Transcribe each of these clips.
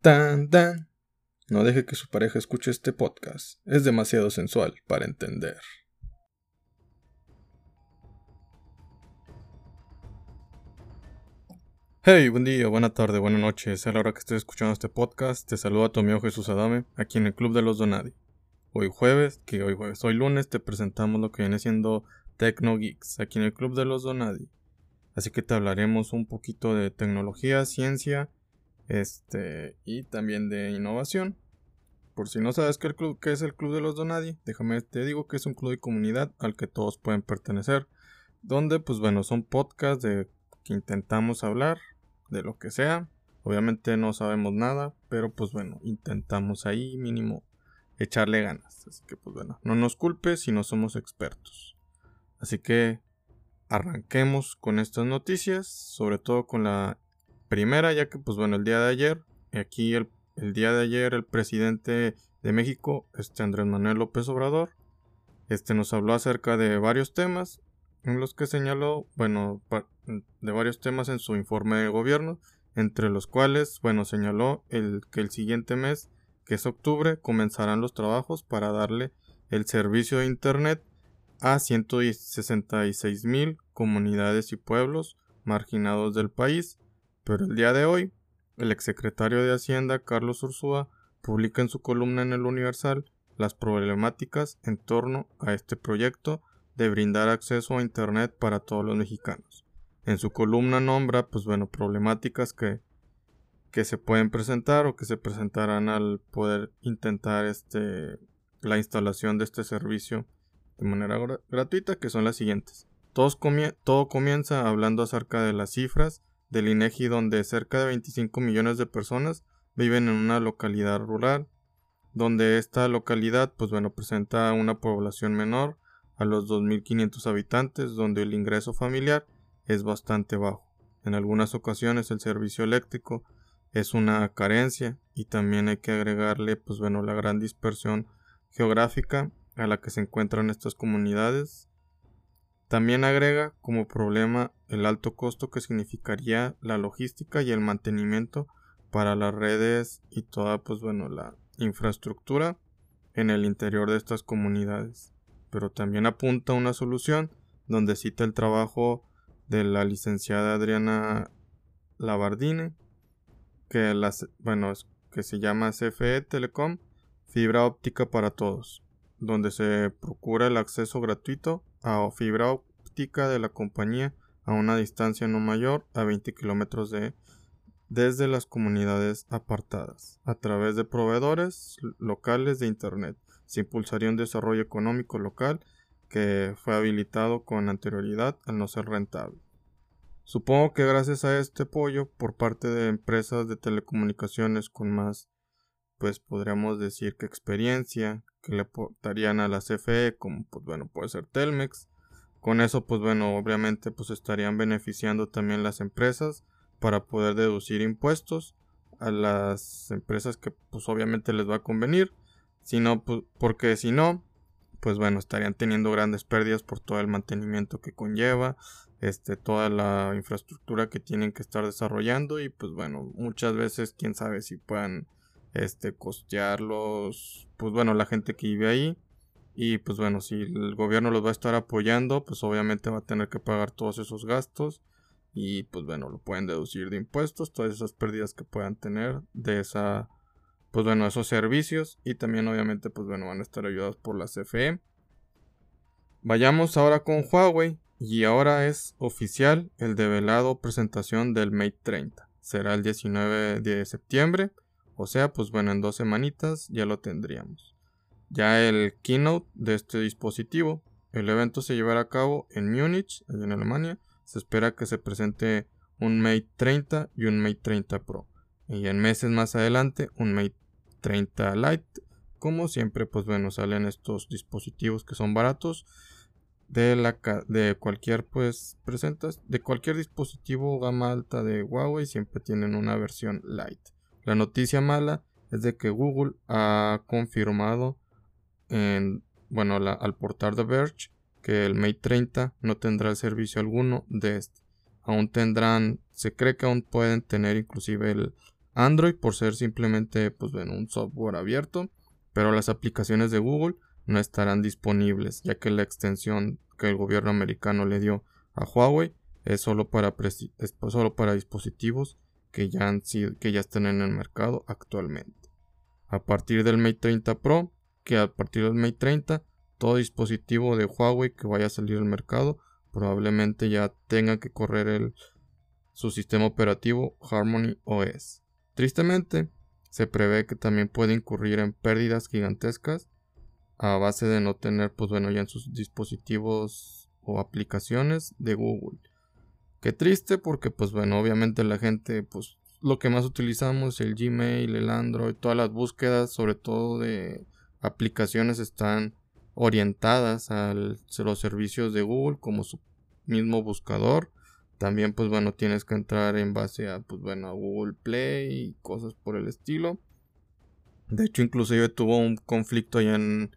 Tan, tan. No deje que su pareja escuche este podcast. Es demasiado sensual para entender. Hey, buen día, buena tarde, buena noche. Es la hora que estés escuchando este podcast. Te saluda tu amigo Jesús Adame, aquí en el Club de los Donadi. Hoy jueves, que hoy jueves, hoy lunes, te presentamos lo que viene siendo Tecno Geeks, aquí en el Club de los Donadi. Así que te hablaremos un poquito de tecnología, ciencia, este, y también de innovación. Por si no sabes qué, club, qué es el Club de los Donadi, déjame te digo que es un club de comunidad al que todos pueden pertenecer. Donde, pues bueno, son podcasts de que intentamos hablar de lo que sea. Obviamente no sabemos nada, pero pues bueno, intentamos ahí mínimo echarle ganas. Así que pues bueno, no nos culpes si no somos expertos. Así que arranquemos con estas noticias, sobre todo con la primera, ya que pues bueno, el día de ayer, aquí el, día de ayer el presidente de México, este Andrés Manuel López Obrador, este nos habló acerca de varios temas en los que señaló, bueno, de varios temas en su informe de gobierno, entre los cuales, bueno, señaló el que el siguiente mes, que es octubre, comenzarán los trabajos para darle el servicio de internet a 166 mil comunidades y pueblos marginados del país, pero el día de hoy, el exsecretario de Hacienda, Carlos Ursúa, publica en su columna en el Universal las problemáticas en torno a este proyecto de brindar acceso a Internet para todos los mexicanos. En su columna nombra, pues bueno, problemáticas que, que se pueden presentar o que se presentarán al poder intentar este, la instalación de este servicio de manera gratuita, que son las siguientes. todo comienza hablando acerca de las cifras del INEGI donde cerca de 25 millones de personas viven en una localidad rural, donde esta localidad pues bueno presenta una población menor a los 2.500 habitantes, donde el ingreso familiar es bastante bajo. En algunas ocasiones el servicio eléctrico es una carencia y también hay que agregarle pues bueno la gran dispersión geográfica a la que se encuentran estas comunidades. También agrega como problema el alto costo que significaría la logística y el mantenimiento para las redes y toda pues bueno la infraestructura en el interior de estas comunidades. Pero también apunta una solución donde cita el trabajo de la licenciada Adriana Labardine que bueno que se llama CFE Telecom Fibra óptica para todos donde se procura el acceso gratuito a fibra óptica de la compañía a una distancia no mayor a 20 kilómetros de desde las comunidades apartadas a través de proveedores locales de Internet. Se impulsaría un desarrollo económico local que fue habilitado con anterioridad al no ser rentable. Supongo que gracias a este apoyo por parte de empresas de telecomunicaciones con más, pues podríamos decir que experiencia, que le aportarían a la CFE, como pues bueno, puede ser Telmex. Con eso, pues bueno, obviamente pues estarían beneficiando también las empresas para poder deducir impuestos a las empresas que pues obviamente les va a convenir. Si no, pues, porque si no, pues bueno, estarían teniendo grandes pérdidas por todo el mantenimiento que conlleva, este, toda la infraestructura que tienen que estar desarrollando y pues bueno, muchas veces quién sabe si puedan este, costearlos, pues bueno, la gente que vive ahí. Y pues bueno, si el gobierno los va a estar apoyando, pues obviamente va a tener que pagar todos esos gastos. Y pues bueno, lo pueden deducir de impuestos, todas esas pérdidas que puedan tener de esa, pues bueno, esos servicios. Y también obviamente, pues bueno, van a estar ayudados por la CFE. Vayamos ahora con Huawei. Y ahora es oficial el develado presentación del Mate 30. Será el 19 de septiembre. O sea, pues bueno, en dos semanitas ya lo tendríamos. Ya el keynote de este dispositivo. El evento se llevará a cabo en Múnich, en Alemania. Se espera que se presente un Mate 30 y un Mate 30 Pro. Y en meses más adelante un Mate 30 Lite. Como siempre, pues bueno, salen estos dispositivos que son baratos de la de cualquier pues presentas de cualquier dispositivo gama alta de Huawei siempre tienen una versión Lite. La noticia mala es de que Google ha confirmado en, bueno, al portal de Verge que el Mate 30 no tendrá servicio alguno de este. Aún tendrán, se cree que aún pueden tener inclusive el Android por ser simplemente pues bueno, un software abierto, pero las aplicaciones de Google no estarán disponibles, ya que la extensión que el gobierno americano le dio a Huawei es solo para dispositivos que ya, han sido, que ya están en el mercado actualmente. A partir del Mate 30 Pro, que a partir del Mate 30, todo dispositivo de Huawei que vaya a salir al mercado probablemente ya tenga que correr el, su sistema operativo Harmony OS. Tristemente, se prevé que también puede incurrir en pérdidas gigantescas a base de no tener, pues bueno, ya en sus dispositivos o aplicaciones de Google. Qué triste porque, pues bueno, obviamente la gente, pues lo que más utilizamos, el Gmail, el Android, todas las búsquedas, sobre todo de aplicaciones, están orientadas a los servicios de Google como su mismo buscador. También, pues bueno, tienes que entrar en base a, pues bueno, a Google Play y cosas por el estilo. De hecho, inclusive tuvo un conflicto allá en,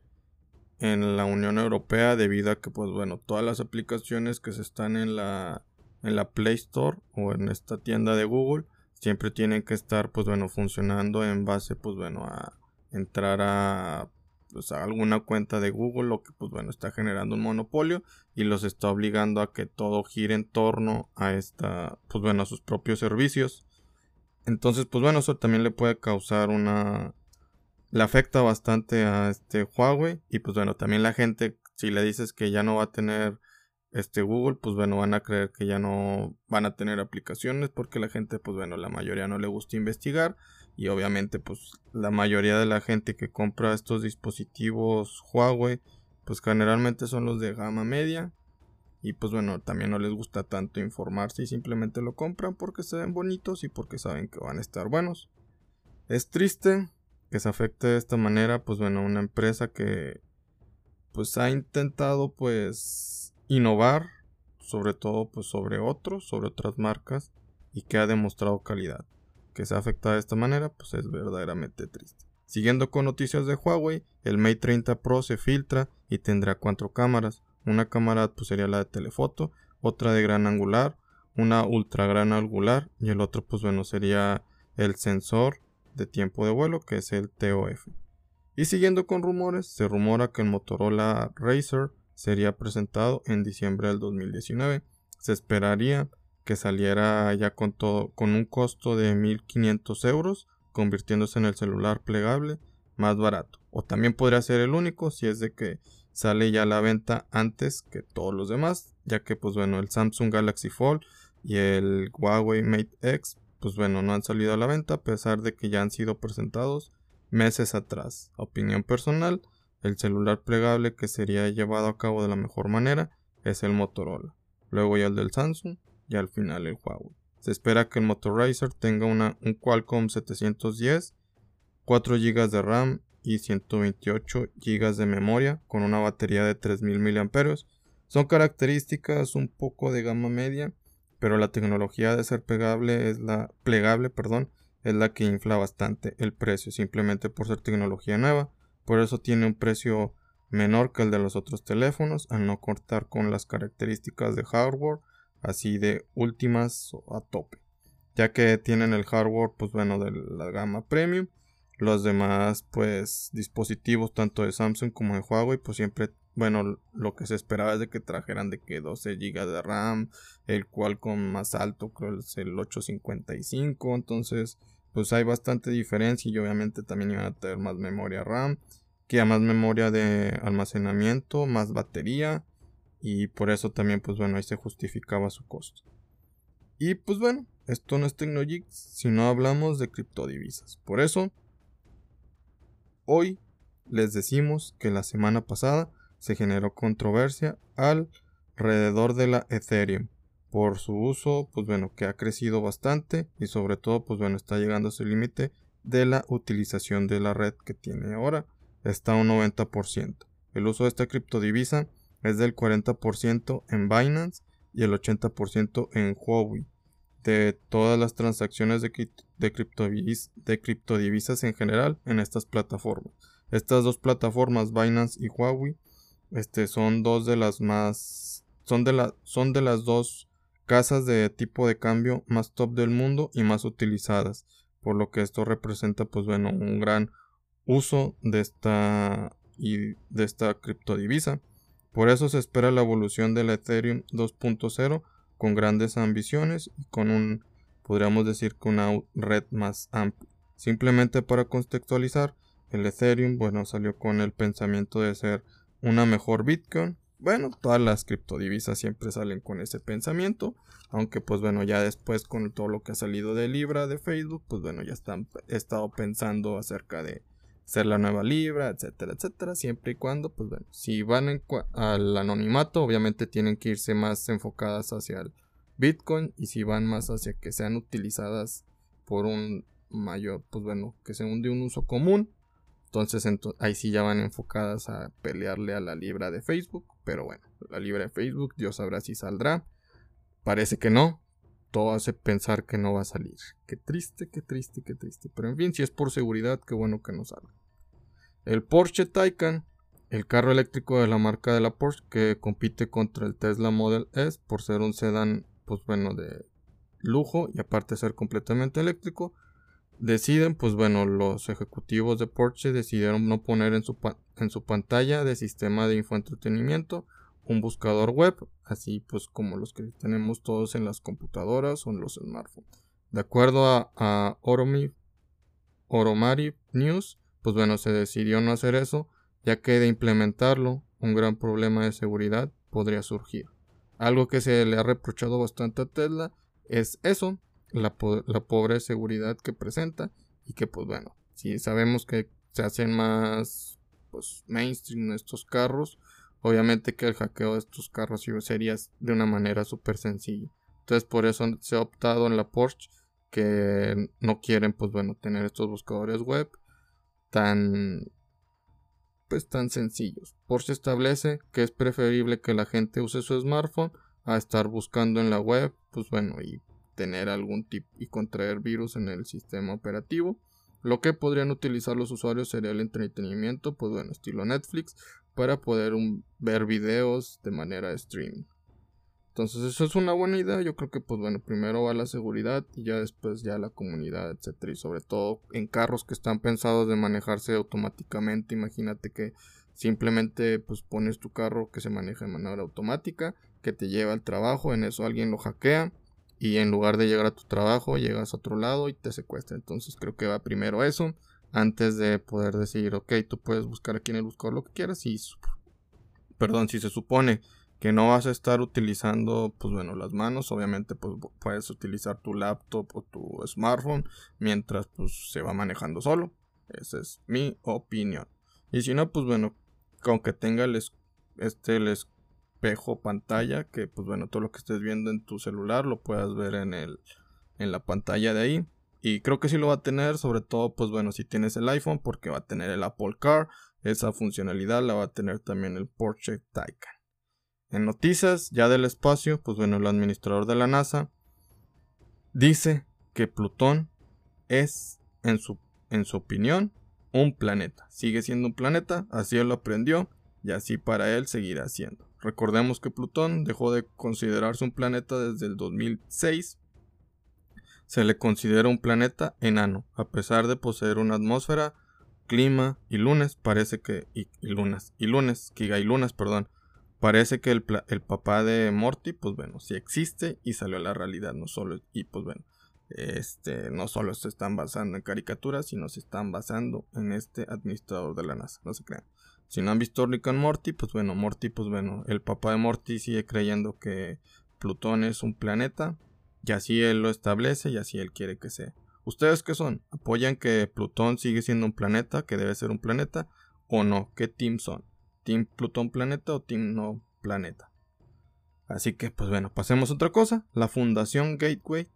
en la Unión Europea debido a que, pues bueno, todas las aplicaciones que se están en la, en la Play Store o en esta tienda de Google siempre tienen que estar, pues bueno, funcionando en base, pues bueno, a entrar a pues, alguna cuenta de Google, lo que pues bueno está generando un monopolio y los está obligando a que todo gire en torno a esta, pues bueno, a sus propios servicios. Entonces, pues bueno, eso también le puede causar una le afecta bastante a este Huawei y pues bueno, también la gente si le dices que ya no va a tener este Google, pues bueno, van a creer que ya no van a tener aplicaciones porque la gente, pues bueno, la mayoría no le gusta investigar y obviamente pues la mayoría de la gente que compra estos dispositivos Huawei pues generalmente son los de gama media y pues bueno también no les gusta tanto informarse y simplemente lo compran porque se ven bonitos y porque saben que van a estar buenos. Es triste que se afecte de esta manera pues bueno una empresa que pues ha intentado pues innovar sobre todo pues sobre otros sobre otras marcas y que ha demostrado calidad que se afecta de esta manera, pues es verdaderamente triste. Siguiendo con noticias de Huawei, el Mate 30 Pro se filtra y tendrá cuatro cámaras. Una cámara pues, sería la de telefoto, otra de gran angular, una ultra gran angular y el otro pues bueno sería el sensor de tiempo de vuelo que es el TOF. Y siguiendo con rumores, se rumora que el Motorola Racer sería presentado en diciembre del 2019. Se esperaría que saliera ya con todo con un costo de 1500 euros convirtiéndose en el celular plegable más barato o también podría ser el único si es de que sale ya a la venta antes que todos los demás ya que pues bueno el Samsung Galaxy Fold y el Huawei Mate X pues bueno no han salido a la venta a pesar de que ya han sido presentados meses atrás opinión personal el celular plegable que sería llevado a cabo de la mejor manera es el Motorola luego ya el del Samsung y al final el Huawei. Se espera que el Motorizer tenga una, un Qualcomm 710, 4 GB de RAM y 128 GB de memoria con una batería de 3000 mAh. Son características un poco de gama media, pero la tecnología de ser plegable es la plegable, perdón, es la que infla bastante el precio simplemente por ser tecnología nueva. Por eso tiene un precio menor que el de los otros teléfonos al no contar con las características de hardware así de últimas a tope, ya que tienen el hardware, pues bueno, de la gama premium. Los demás, pues, dispositivos tanto de Samsung como de Huawei, pues siempre, bueno, lo que se esperaba es de que trajeran de que 12 GB de RAM, el cual con más alto creo es el 855, entonces, pues hay bastante diferencia y obviamente también iban a tener más memoria RAM, que a más memoria de almacenamiento, más batería, y por eso también, pues bueno, ahí se justificaba su costo. Y pues bueno, esto no es TecnoGeeks, sino hablamos de criptodivisas. Por eso, hoy les decimos que la semana pasada se generó controversia alrededor de la Ethereum por su uso, pues bueno, que ha crecido bastante y sobre todo, pues bueno, está llegando a su límite de la utilización de la red que tiene ahora, está a un 90%. El uso de esta criptodivisa es del 40% en Binance y el 80% en Huawei. De todas las transacciones de, de, criptodivisas en general en estas plataformas. Estas dos plataformas, Binance y Huawei, este, son dos de las más. Son de, la, son de las dos casas de tipo de cambio más top del mundo y más utilizadas. por lo que esto representa pues bueno un gran uso de esta y de esta criptodivisa. Por eso se espera la evolución del Ethereum 2.0 con grandes ambiciones y con un podríamos decir que una red más amplia. Simplemente para contextualizar, el Ethereum, bueno, salió con el pensamiento de ser una mejor Bitcoin. Bueno, todas las criptodivisas siempre salen con ese pensamiento, aunque pues bueno, ya después con todo lo que ha salido de Libra de Facebook, pues bueno, ya están he estado pensando acerca de ser la nueva Libra, etcétera, etcétera, siempre y cuando, pues bueno, si van al anonimato, obviamente tienen que irse más enfocadas hacia el Bitcoin y si van más hacia que sean utilizadas por un mayor, pues bueno, que sean de un uso común, entonces ahí sí ya van enfocadas a pelearle a la libra de Facebook. Pero bueno, la libra de Facebook, Dios sabrá si saldrá. Parece que no. Todo hace pensar que no va a salir. Qué triste, qué triste, qué triste. Pero en fin, si es por seguridad, qué bueno que no salga. El Porsche Taycan, el carro eléctrico de la marca de la Porsche que compite contra el Tesla Model S por ser un sedán, pues bueno, de lujo y aparte ser completamente eléctrico deciden, pues bueno, los ejecutivos de Porsche decidieron no poner en su, pantalla de sistema de infoentretenimiento un buscador web, así pues como los que tenemos todos en las computadoras o en los smartphones. De acuerdo a, a Oromari News, pues bueno, se decidió no hacer eso, ya que de implementarlo, un gran problema de seguridad podría surgir. Algo que se le ha reprochado bastante a Tesla es eso, la, pobre seguridad que presenta y que pues bueno, si sabemos que se hacen más pues mainstream estos carros, obviamente que el hackeo de estos carros sería de una manera súper sencilla. Entonces por eso se ha optado en la Porsche que no quieren pues bueno tener estos buscadores web tan pues tan sencillos. Porsche establece que es preferible que la gente use su smartphone a estar buscando en la web, pues bueno, y tener algún tipo y contraer virus en el sistema operativo. Lo que podrían utilizar los usuarios sería el entretenimiento, pues bueno, estilo Netflix, para poder ver videos de manera de streaming. Entonces eso es una buena idea, yo creo que pues bueno, primero va la seguridad y ya después ya la comunidad, etcétera, y sobre todo en carros que están pensados de manejarse automáticamente, imagínate que simplemente pues pones tu carro que se maneja de manera automática, que te lleva al trabajo, en eso alguien lo hackea y en lugar de llegar a tu trabajo llegas a otro lado y te secuestra. Entonces creo que va primero eso antes de poder decir, ok, tú puedes buscar aquí en el buscador lo que quieras y, perdón, si se supone que no vas a estar utilizando, pues bueno, las manos, obviamente pues puedes utilizar tu laptop o tu smartphone mientras pues se va manejando solo. Esa es mi opinión. Y si no, pues bueno, aunque tenga el, este, el, espejo pantalla que pues bueno todo lo que estés viendo en tu celular lo puedas ver en el en la pantalla de ahí. Y creo que sí lo va a tener sobre todo pues bueno si tienes el iPhone porque va a tener el Apple Car. Esa funcionalidad la va a tener también el Porsche Taycan. En noticias ya del espacio pues bueno el administrador de la NASA dice que Plutón es en su en su opinión un planeta. Sigue siendo un planeta así él lo aprendió y así para él seguirá siendo Recordemos que Plutón dejó de considerarse un planeta desde el 2006. Se le considera un planeta enano, a pesar de poseer una atmósfera, clima y lunes, parece que y, lunas y lunes, Kiga y lunas, perdón. Parece que el, el, papá de Morty, pues bueno, sí existe y salió a la realidad, no solo y pues bueno, este, no solo se están basando en caricaturas, sino se están basando en este administrador de la NASA, no se crean. Si no han visto Rick and Morty, pues bueno, Morty, pues bueno, el papá de Morty sigue creyendo que Plutón es un planeta, y así él lo establece y así él quiere que sea. ¿Ustedes qué son? ¿Apoyan que Plutón sigue siendo un planeta, que debe ser un planeta, o no? ¿Qué team son? ¿Team Plutón planeta o team no planeta? Así que, pues bueno, pasemos a otra cosa. La Fundación Gateway,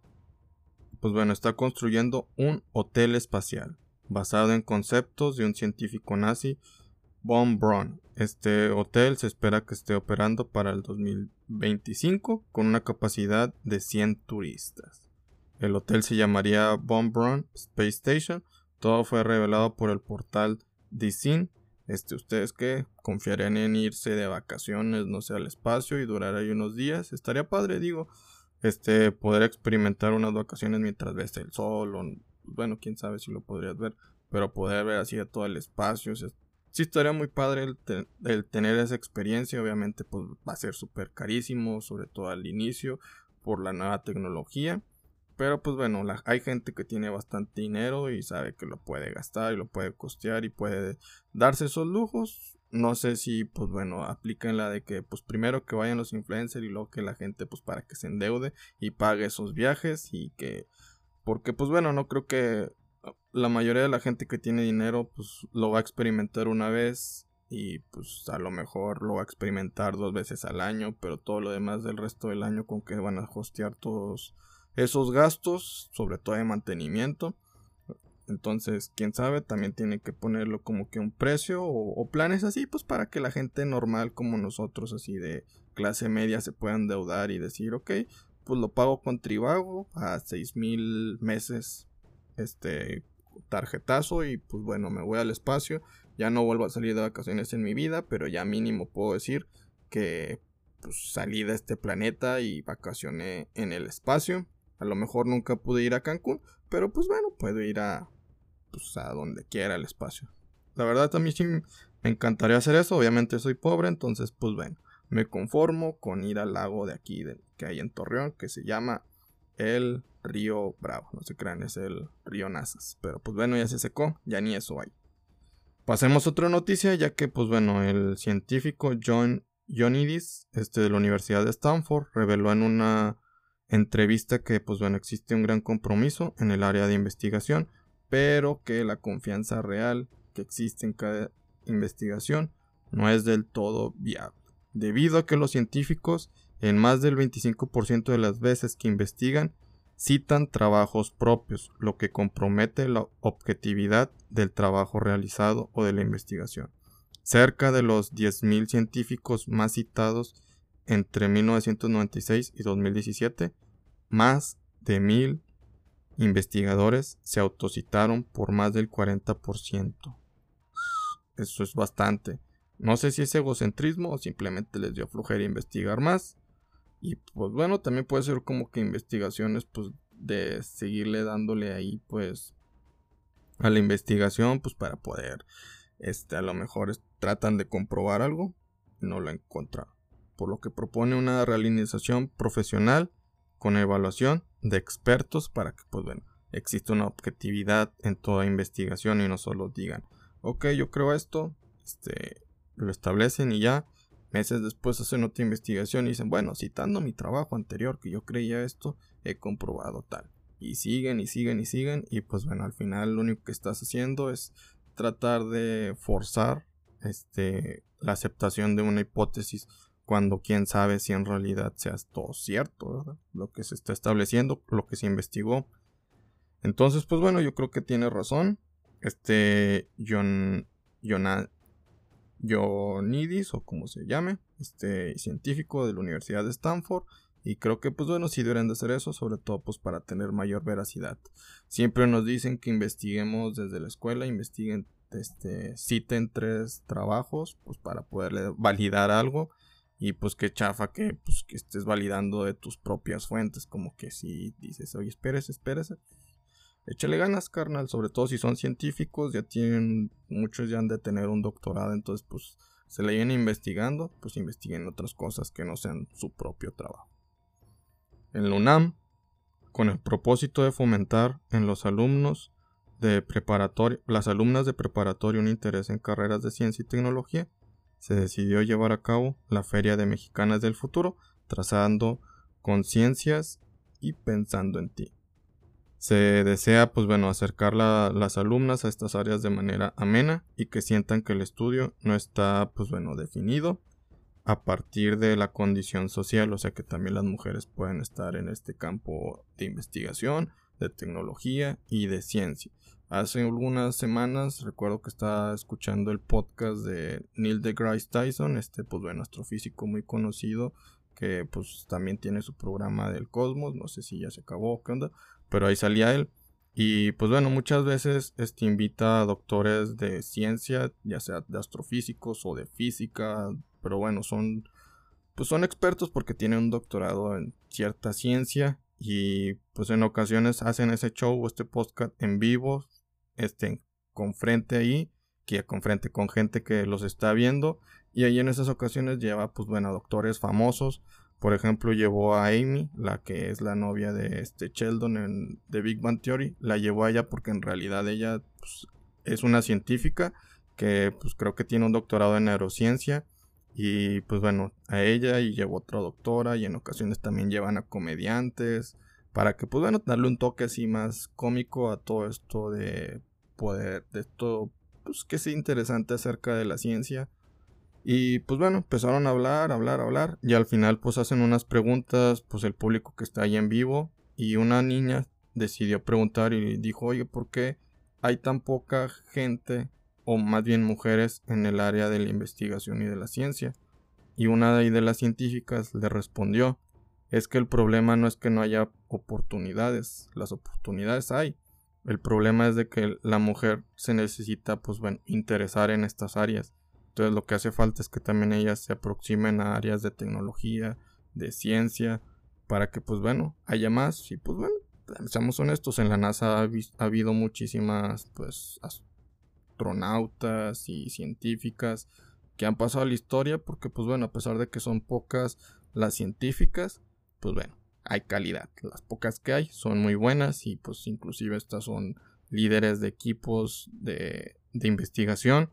pues bueno, está construyendo un hotel espacial basado en conceptos de un científico nazi Von Braun. Este hotel se espera que esté operando para el 2025 con una capacidad de 100 turistas. El hotel se llamaría Von Braun Space Station. Todo fue revelado por el portal DICIN. Este, ¿Ustedes qué? ¿Confiarían en irse de vacaciones, no sé, al espacio y durar ahí unos días? Estaría padre, digo. Este, poder experimentar unas vacaciones mientras ves el sol o bueno, quién sabe si lo podrías ver, pero poder ver así de todo el espacio, sí estaría muy padre el, tener esa experiencia, obviamente pues va a ser súper carísimo, sobre todo al inicio, por la nueva tecnología. Pero pues bueno, hay gente que tiene bastante dinero y sabe que lo puede gastar y lo puede costear y puede darse esos lujos. No sé si pues bueno, aplican la de que pues primero que vayan los influencers y luego que la gente pues para que se endeude y pague esos viajes y que porque pues bueno, no creo que la mayoría de la gente que tiene dinero pues lo va a experimentar una vez y pues a lo mejor lo va a experimentar dos veces al año, pero todo lo demás del resto del año con que van a hostear todos esos gastos, sobre todo de mantenimiento. Entonces, quién sabe, también tiene que ponerlo como que un precio o, planes así, pues para que la gente normal como nosotros, así de clase media, se puedan endeudar y decir, ok, pues lo pago con Tribago a seis mil meses, este tarjetazo y pues bueno, me voy al espacio, ya no vuelvo a salir de vacaciones en mi vida, pero ya mínimo puedo decir que pues salí de este planeta y vacacioné en el espacio. A lo mejor nunca pude ir a Cancún, pero pues bueno, puedo ir a, pues a donde quiera el espacio. La verdad también sí me encantaría hacer eso, obviamente soy pobre, entonces pues bueno, me conformo con ir al lago de aquí que hay en Torreón, que se llama el río Bravo, no se crean, es el río Nazas, pero pues bueno, ya se secó, ya ni eso hay. Pasemos a otra noticia, ya que pues bueno, el científico John Ionidis, este de la Universidad de Stanford, reveló en una entrevista que pues bueno existe un gran compromiso en el área de investigación, pero que la confianza real que existe en cada investigación no es del todo viable, debido a que los científicos en más del 25% de las veces que investigan citan trabajos propios, lo que compromete la objetividad del trabajo realizado o de la investigación. Cerca de los 10.000 científicos más citados entre 1996 y 2017, más de mil investigadores se autocitaron por más del 40%. Eso es bastante. No sé si es egocentrismo o simplemente les dio flojera investigar más. Y pues bueno, también puede ser como que investigaciones pues de seguirle dándole ahí pues a la investigación pues para poder este a lo mejor tratan de comprobar algo no lo encuentran. Por lo que propone una realización profesional con evaluación de expertos para que, pues bueno, exista una objetividad en toda investigación y no solo digan, ok, yo creo esto, este, lo establecen y ya, meses después hacen otra investigación y dicen, bueno, citando mi trabajo anterior que yo creía esto, he comprobado tal. Y siguen y siguen y siguen y pues bueno, al final lo único que estás haciendo es tratar de forzar este, la aceptación de una hipótesis cuando quién sabe si en realidad sea todo cierto, Lo que se está estableciendo, lo que se investigó. Entonces, pues bueno, yo creo que tiene razón. Este John, Johnidis, o como se llame, este científico de la Universidad de Stanford. Y creo que, pues bueno, sí deberían de hacer eso, sobre todo pues para tener mayor veracidad. Siempre nos dicen que investiguemos desde la escuela, investiguen, este, citen tres trabajos, pues para poderle validar algo y pues qué chafa que, pues, que estés validando de tus propias fuentes. Como que si dices, oye, espérese, espérese. Échale ganas, carnal. Sobre todo si son científicos, ya tienen, muchos ya han de tener un doctorado. Entonces, pues, se le vienen investigando, pues investiguen otras cosas que no sean su propio trabajo. En la UNAM, con el propósito de fomentar en los alumnos de preparatorio, las alumnas de preparatorio un interés en carreras de ciencia y tecnología, se decidió llevar a cabo la Feria de Mexicanas del Futuro, trazando conciencias y pensando en ti. Se desea, pues bueno, acercar a las alumnas a estas áreas de manera amena y que sientan que el estudio no está, pues bueno, definido a partir de la condición social, o sea que también las mujeres pueden estar en este campo de investigación, de tecnología y de ciencia. Hace algunas semanas recuerdo que estaba escuchando el podcast de Neil deGrasse Tyson, este pues bueno, astrofísico muy conocido que pues también tiene su programa del cosmos, no sé si ya se acabó, qué onda, pero ahí salía él. Y pues bueno, muchas veces este invita a doctores de ciencia, ya sea de astrofísicos o de física, pero bueno, son pues son expertos porque tienen un doctorado en cierta ciencia y pues en ocasiones hacen ese show o este podcast en vivo, este, con frente ahí, que con frente con gente que los está viendo y ahí en esas ocasiones lleva pues bueno doctores famosos por ejemplo llevó a Amy la que es la novia de este Sheldon en The Big Bang Theory la llevó a ella porque en realidad ella pues, es una científica que pues creo que tiene un doctorado en neurociencia y pues bueno a ella y llevó otra doctora y en ocasiones también llevan a comediantes para que pues bueno darle un toque así más cómico a todo esto de poder de esto pues que es interesante acerca de la ciencia y pues bueno, empezaron a hablar, hablar, hablar. Y al final pues hacen unas preguntas, pues el público que está ahí en vivo. Y una niña decidió preguntar y dijo, oye, ¿por qué hay tan poca gente, o más bien mujeres, en el área de la investigación y de la ciencia? Y una de las científicas le respondió, es que el problema no es que no haya oportunidades, las oportunidades hay. El problema es de que la mujer se necesita, pues bueno, interesar en estas áreas entonces lo que hace falta es que también ellas se aproximen a áreas de tecnología, de ciencia, para que pues bueno, haya más y pues bueno, seamos honestos, en la NASA ha, habido muchísimas pues astronautas y científicas que han pasado a la historia porque pues bueno, a pesar de que son pocas las científicas, pues bueno, hay calidad. Las pocas que hay son muy buenas y pues inclusive estas son líderes de equipos de, de investigación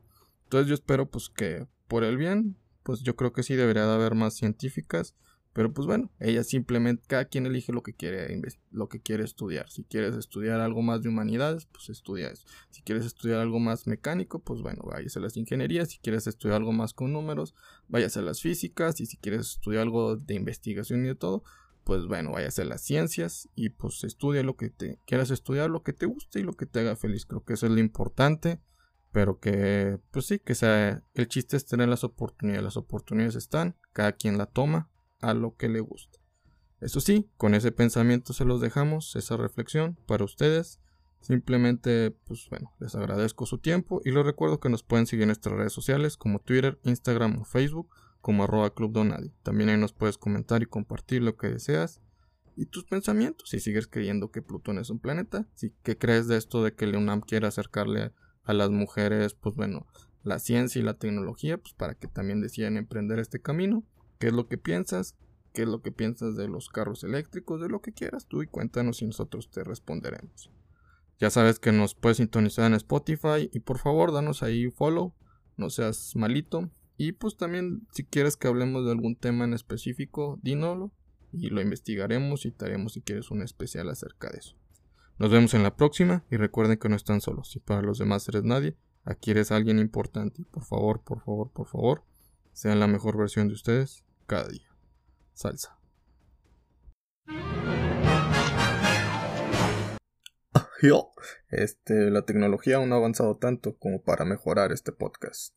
entonces yo espero pues que por el bien, pues yo creo que sí debería de haber más científicas, pero pues bueno, ella simplemente, cada quien elige lo que quiere, lo que quiere estudiar. Si quieres estudiar algo más de humanidades, pues estudia eso. Si quieres estudiar algo más mecánico, pues bueno, váyase a las ingenierías. Si quieres estudiar algo más con números, váyase a las físicas. Y si quieres estudiar algo de investigación y de todo, pues bueno, váyase a las ciencias y pues estudia lo que te quieras estudiar, lo que te guste y lo que te haga feliz. Creo que eso es lo importante. Pero que, pues sí, que sea, el chiste es tener las oportunidades. Las oportunidades están, cada quien la toma a lo que le gusta. Eso sí, con ese pensamiento se los dejamos, esa reflexión para ustedes. Simplemente, pues bueno, les agradezco su tiempo y les recuerdo que nos pueden seguir en nuestras redes sociales como Twitter, Instagram o Facebook como arroba Club Donadi. También ahí nos puedes comentar y compartir lo que deseas y tus pensamientos. Si sigues creyendo que Plutón es un planeta, si que crees de esto de que Leonam quiere acercarle a las mujeres, pues bueno, la ciencia y la tecnología, pues para que también decidan emprender este camino. ¿Qué es lo que piensas? ¿Qué es lo que piensas de los carros eléctricos? De lo que quieras tú y cuéntanos y nosotros te responderemos. Ya sabes que nos puedes sintonizar en Spotify y por favor danos ahí follow, no seas malito. Y pues también si quieres que hablemos de algún tema en específico, dínoslo y lo investigaremos y te haremos si quieres un especial acerca de eso. Nos vemos en la próxima y recuerden que no están solos. Si para los demás eres nadie, aquí eres alguien importante. Por favor, por favor, por favor, sean la mejor versión de ustedes cada día. Salsa. Este, la tecnología aún no ha avanzado tanto como para mejorar este podcast.